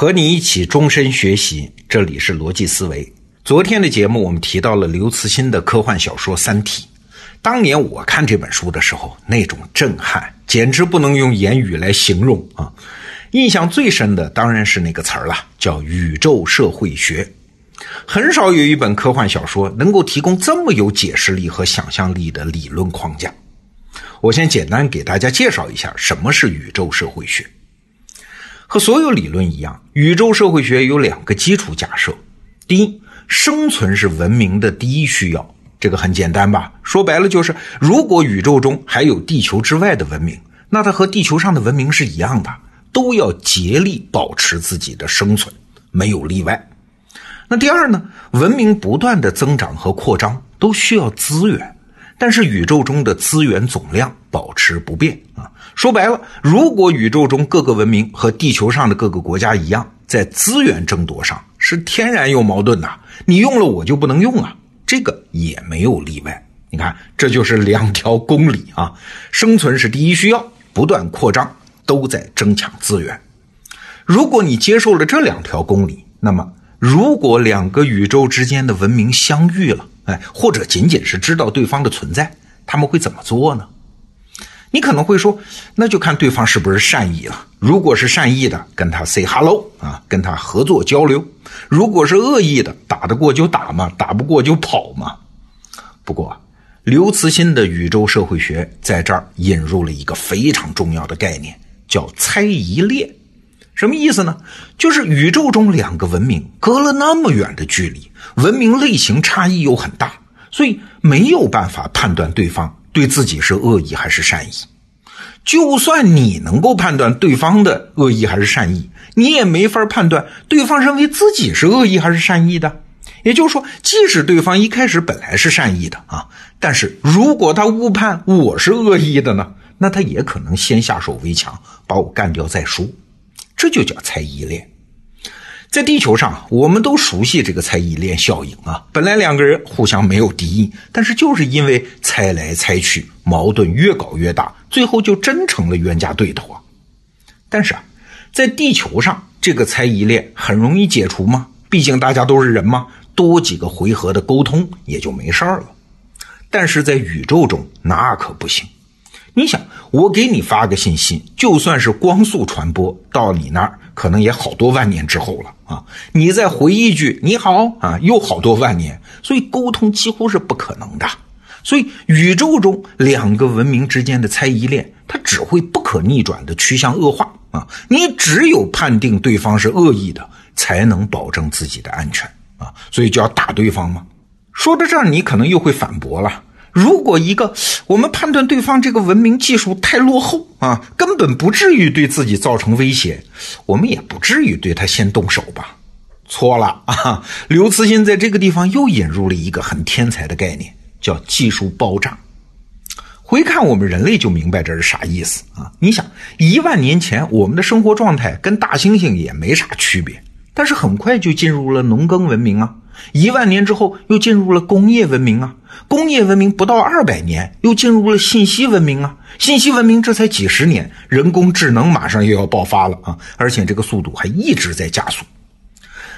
和你一起终身学习，这里是逻辑思维。昨天的节目我们提到了刘慈欣的科幻小说《三体》。当年我看这本书的时候，那种震撼简直不能用言语来形容啊！印象最深的当然是那个词儿了，叫宇宙社会学。很少有一本科幻小说能够提供这么有解释力和想象力的理论框架。我先简单给大家介绍一下什么是宇宙社会学。和所有理论一样，宇宙社会学有两个基础假设：第一，生存是文明的第一需要，这个很简单吧？说白了就是，如果宇宙中还有地球之外的文明，那它和地球上的文明是一样的，都要竭力保持自己的生存，没有例外。那第二呢？文明不断的增长和扩张都需要资源。但是宇宙中的资源总量保持不变啊！说白了，如果宇宙中各个文明和地球上的各个国家一样，在资源争夺上是天然有矛盾的，你用了我就不能用啊，这个也没有例外。你看，这就是两条公理啊！生存是第一需要，不断扩张都在争抢资源。如果你接受了这两条公理，那么如果两个宇宙之间的文明相遇了，哎，或者仅仅是知道对方的存在，他们会怎么做呢？你可能会说，那就看对方是不是善意了。如果是善意的，跟他 say hello 啊，跟他合作交流；如果是恶意的，打得过就打嘛，打不过就跑嘛。不过，刘慈欣的宇宙社会学在这儿引入了一个非常重要的概念，叫猜疑链。什么意思呢？就是宇宙中两个文明隔了那么远的距离，文明类型差异又很大，所以没有办法判断对方对自己是恶意还是善意。就算你能够判断对方的恶意还是善意，你也没法判断对方认为自己是恶意还是善意的。也就是说，即使对方一开始本来是善意的啊，但是如果他误判我是恶意的呢，那他也可能先下手为强，把我干掉再说。这就叫猜疑链，在地球上，我们都熟悉这个猜疑链效应啊。本来两个人互相没有敌意，但是就是因为猜来猜去，矛盾越搞越大，最后就真成了冤家对头啊。但是啊，在地球上，这个猜疑链很容易解除吗？毕竟大家都是人嘛，多几个回合的沟通也就没事儿了。但是在宇宙中，那可不行。你想，我给你发个信息，就算是光速传播到你那儿，可能也好多万年之后了啊！你再回一句“你好”啊，又好多万年，所以沟通几乎是不可能的。所以宇宙中两个文明之间的猜疑链，它只会不可逆转的趋向恶化啊！你只有判定对方是恶意的，才能保证自己的安全啊！所以就要打对方嘛？说到这儿，你可能又会反驳了。如果一个我们判断对方这个文明技术太落后啊，根本不至于对自己造成威胁，我们也不至于对他先动手吧？错了啊！刘慈欣在这个地方又引入了一个很天才的概念，叫技术爆炸。回看我们人类就明白这是啥意思啊！你想，一万年前我们的生活状态跟大猩猩也没啥区别，但是很快就进入了农耕文明啊。一万年之后，又进入了工业文明啊！工业文明不到二百年，又进入了信息文明啊！信息文明这才几十年，人工智能马上又要爆发了啊！而且这个速度还一直在加速。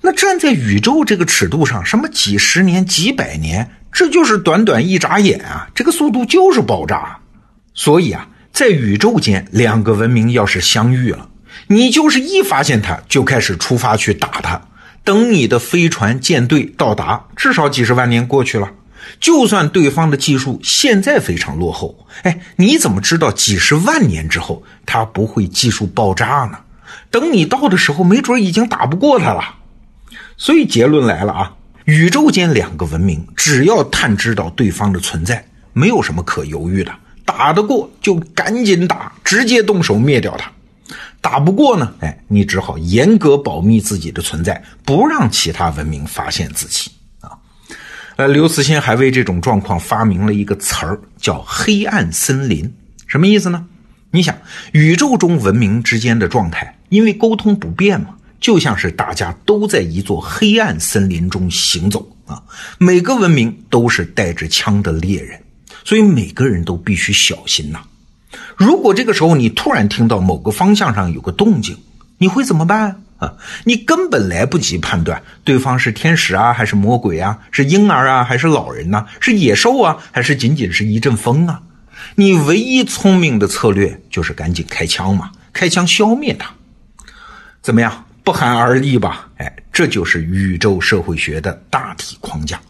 那站在宇宙这个尺度上，什么几十年、几百年，这就是短短一眨眼啊！这个速度就是爆炸。所以啊，在宇宙间，两个文明要是相遇了，你就是一发现它，就开始出发去打它。等你的飞船舰队到达，至少几十万年过去了。就算对方的技术现在非常落后，哎，你怎么知道几十万年之后他不会技术爆炸呢？等你到的时候，没准已经打不过他了。所以结论来了啊，宇宙间两个文明只要探知到对方的存在，没有什么可犹豫的，打得过就赶紧打，直接动手灭掉他。打不过呢，哎，你只好严格保密自己的存在，不让其他文明发现自己啊。呃，刘慈欣还为这种状况发明了一个词儿，叫“黑暗森林”。什么意思呢？你想，宇宙中文明之间的状态，因为沟通不便嘛，就像是大家都在一座黑暗森林中行走啊。每个文明都是带着枪的猎人，所以每个人都必须小心呐。如果这个时候你突然听到某个方向上有个动静，你会怎么办？啊，你根本来不及判断对方是天使啊还是魔鬼啊，是婴儿啊还是老人呐，是野兽啊还是仅仅是一阵风啊？你唯一聪明的策略就是赶紧开枪嘛，开枪消灭他。怎么样，不寒而栗吧？哎，这就是宇宙社会学的大体框架。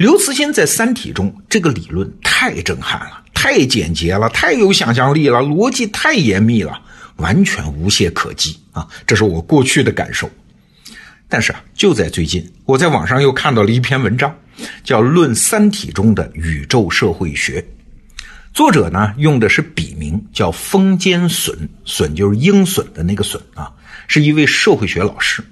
刘慈欣在《三体》中这个理论太震撼了，太简洁了，太有想象力了，逻辑太严密了，完全无懈可击啊！这是我过去的感受。但是啊，就在最近，我在网上又看到了一篇文章，叫《论三体中的宇宙社会学》。作者呢用的是笔名，叫风间隼，隼就是鹰隼的那个隼啊，是一位社会学老师。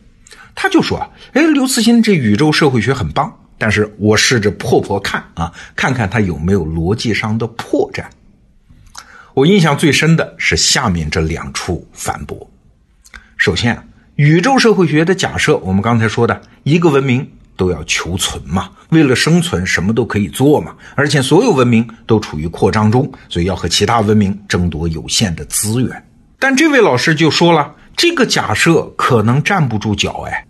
他就说啊，哎，刘慈欣这宇宙社会学很棒，但是我试着破破看啊，看看他有没有逻辑上的破绽。我印象最深的是下面这两处反驳。首先，宇宙社会学的假设，我们刚才说的一个文明。都要求存嘛，为了生存，什么都可以做嘛。而且所有文明都处于扩张中，所以要和其他文明争夺有限的资源。但这位老师就说了，这个假设可能站不住脚。哎，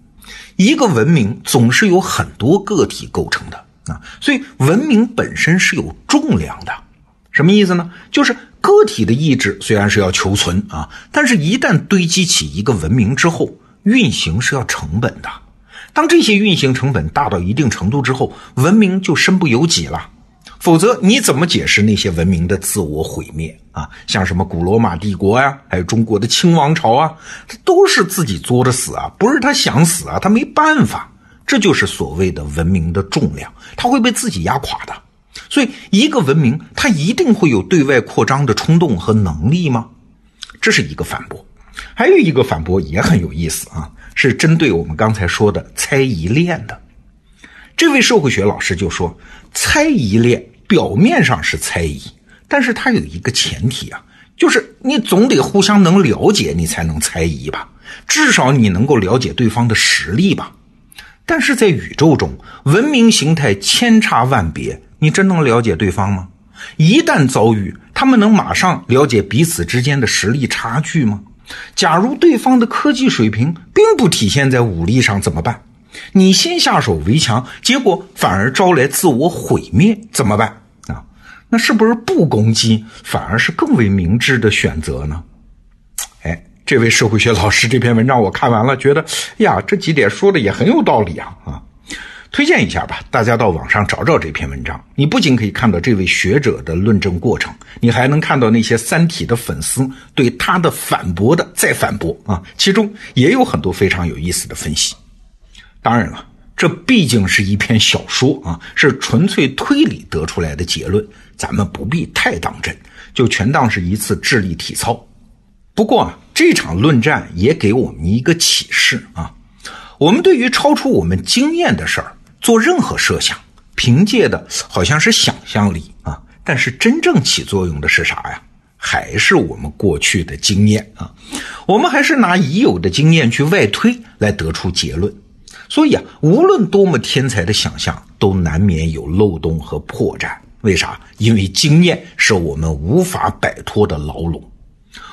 一个文明总是由很多个体构成的啊，所以文明本身是有重量的。什么意思呢？就是个体的意志虽然是要求存啊，但是一旦堆积起一个文明之后，运行是要成本的。当这些运行成本大到一定程度之后，文明就身不由己了。否则，你怎么解释那些文明的自我毁灭啊？像什么古罗马帝国呀，还有中国的清王朝啊，他都是自己作的死啊，不是他想死啊，他没办法。这就是所谓的文明的重量，他会被自己压垮的。所以，一个文明它一定会有对外扩张的冲动和能力吗？这是一个反驳。还有一个反驳也很有意思啊。是针对我们刚才说的猜疑链的，这位社会学老师就说，猜疑链表面上是猜疑，但是它有一个前提啊，就是你总得互相能了解，你才能猜疑吧，至少你能够了解对方的实力吧。但是在宇宙中，文明形态千差万别，你真能了解对方吗？一旦遭遇，他们能马上了解彼此之间的实力差距吗？假如对方的科技水平并不体现在武力上怎么办？你先下手为强，结果反而招来自我毁灭怎么办？那是不是不攻击反而是更为明智的选择呢？哎，这位社会学老师这篇文章我看完了，觉得呀，这几点说的也很有道理啊啊。推荐一下吧，大家到网上找找这篇文章。你不仅可以看到这位学者的论证过程，你还能看到那些《三体》的粉丝对他的反驳的再反驳啊，其中也有很多非常有意思的分析。当然了，这毕竟是一篇小说啊，是纯粹推理得出来的结论，咱们不必太当真，就全当是一次智力体操。不过啊，这场论战也给我们一个启示啊，我们对于超出我们经验的事儿。做任何设想，凭借的好像是想象力啊，但是真正起作用的是啥呀？还是我们过去的经验啊？我们还是拿已有的经验去外推来得出结论。所以啊，无论多么天才的想象，都难免有漏洞和破绽。为啥？因为经验是我们无法摆脱的牢笼。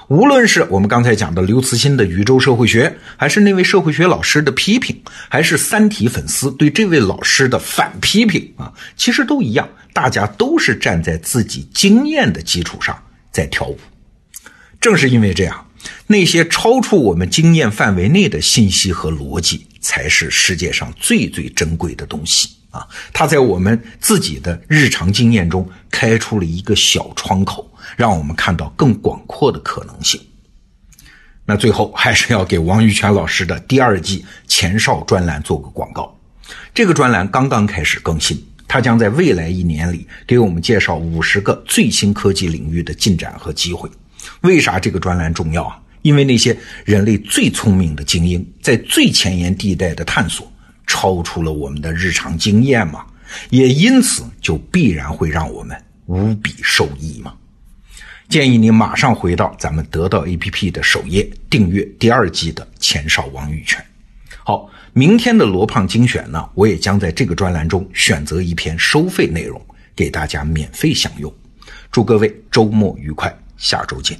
无论是我们刚才讲的刘慈欣的宇宙社会学，还是那位社会学老师的批评，还是三体粉丝对这位老师的反批评啊，其实都一样，大家都是站在自己经验的基础上在跳舞。正是因为这样，那些超出我们经验范围内的信息和逻辑，才是世界上最最珍贵的东西啊！它在我们自己的日常经验中开出了一个小窗口。让我们看到更广阔的可能性。那最后还是要给王玉泉老师的第二季前哨专栏做个广告。这个专栏刚刚开始更新，它将在未来一年里给我们介绍五十个最新科技领域的进展和机会。为啥这个专栏重要啊？因为那些人类最聪明的精英在最前沿地带的探索，超出了我们的日常经验嘛，也因此就必然会让我们无比受益嘛。建议你马上回到咱们得到 APP 的首页，订阅第二季的前哨王玉泉。好，明天的罗胖精选呢，我也将在这个专栏中选择一篇收费内容给大家免费享用。祝各位周末愉快，下周见。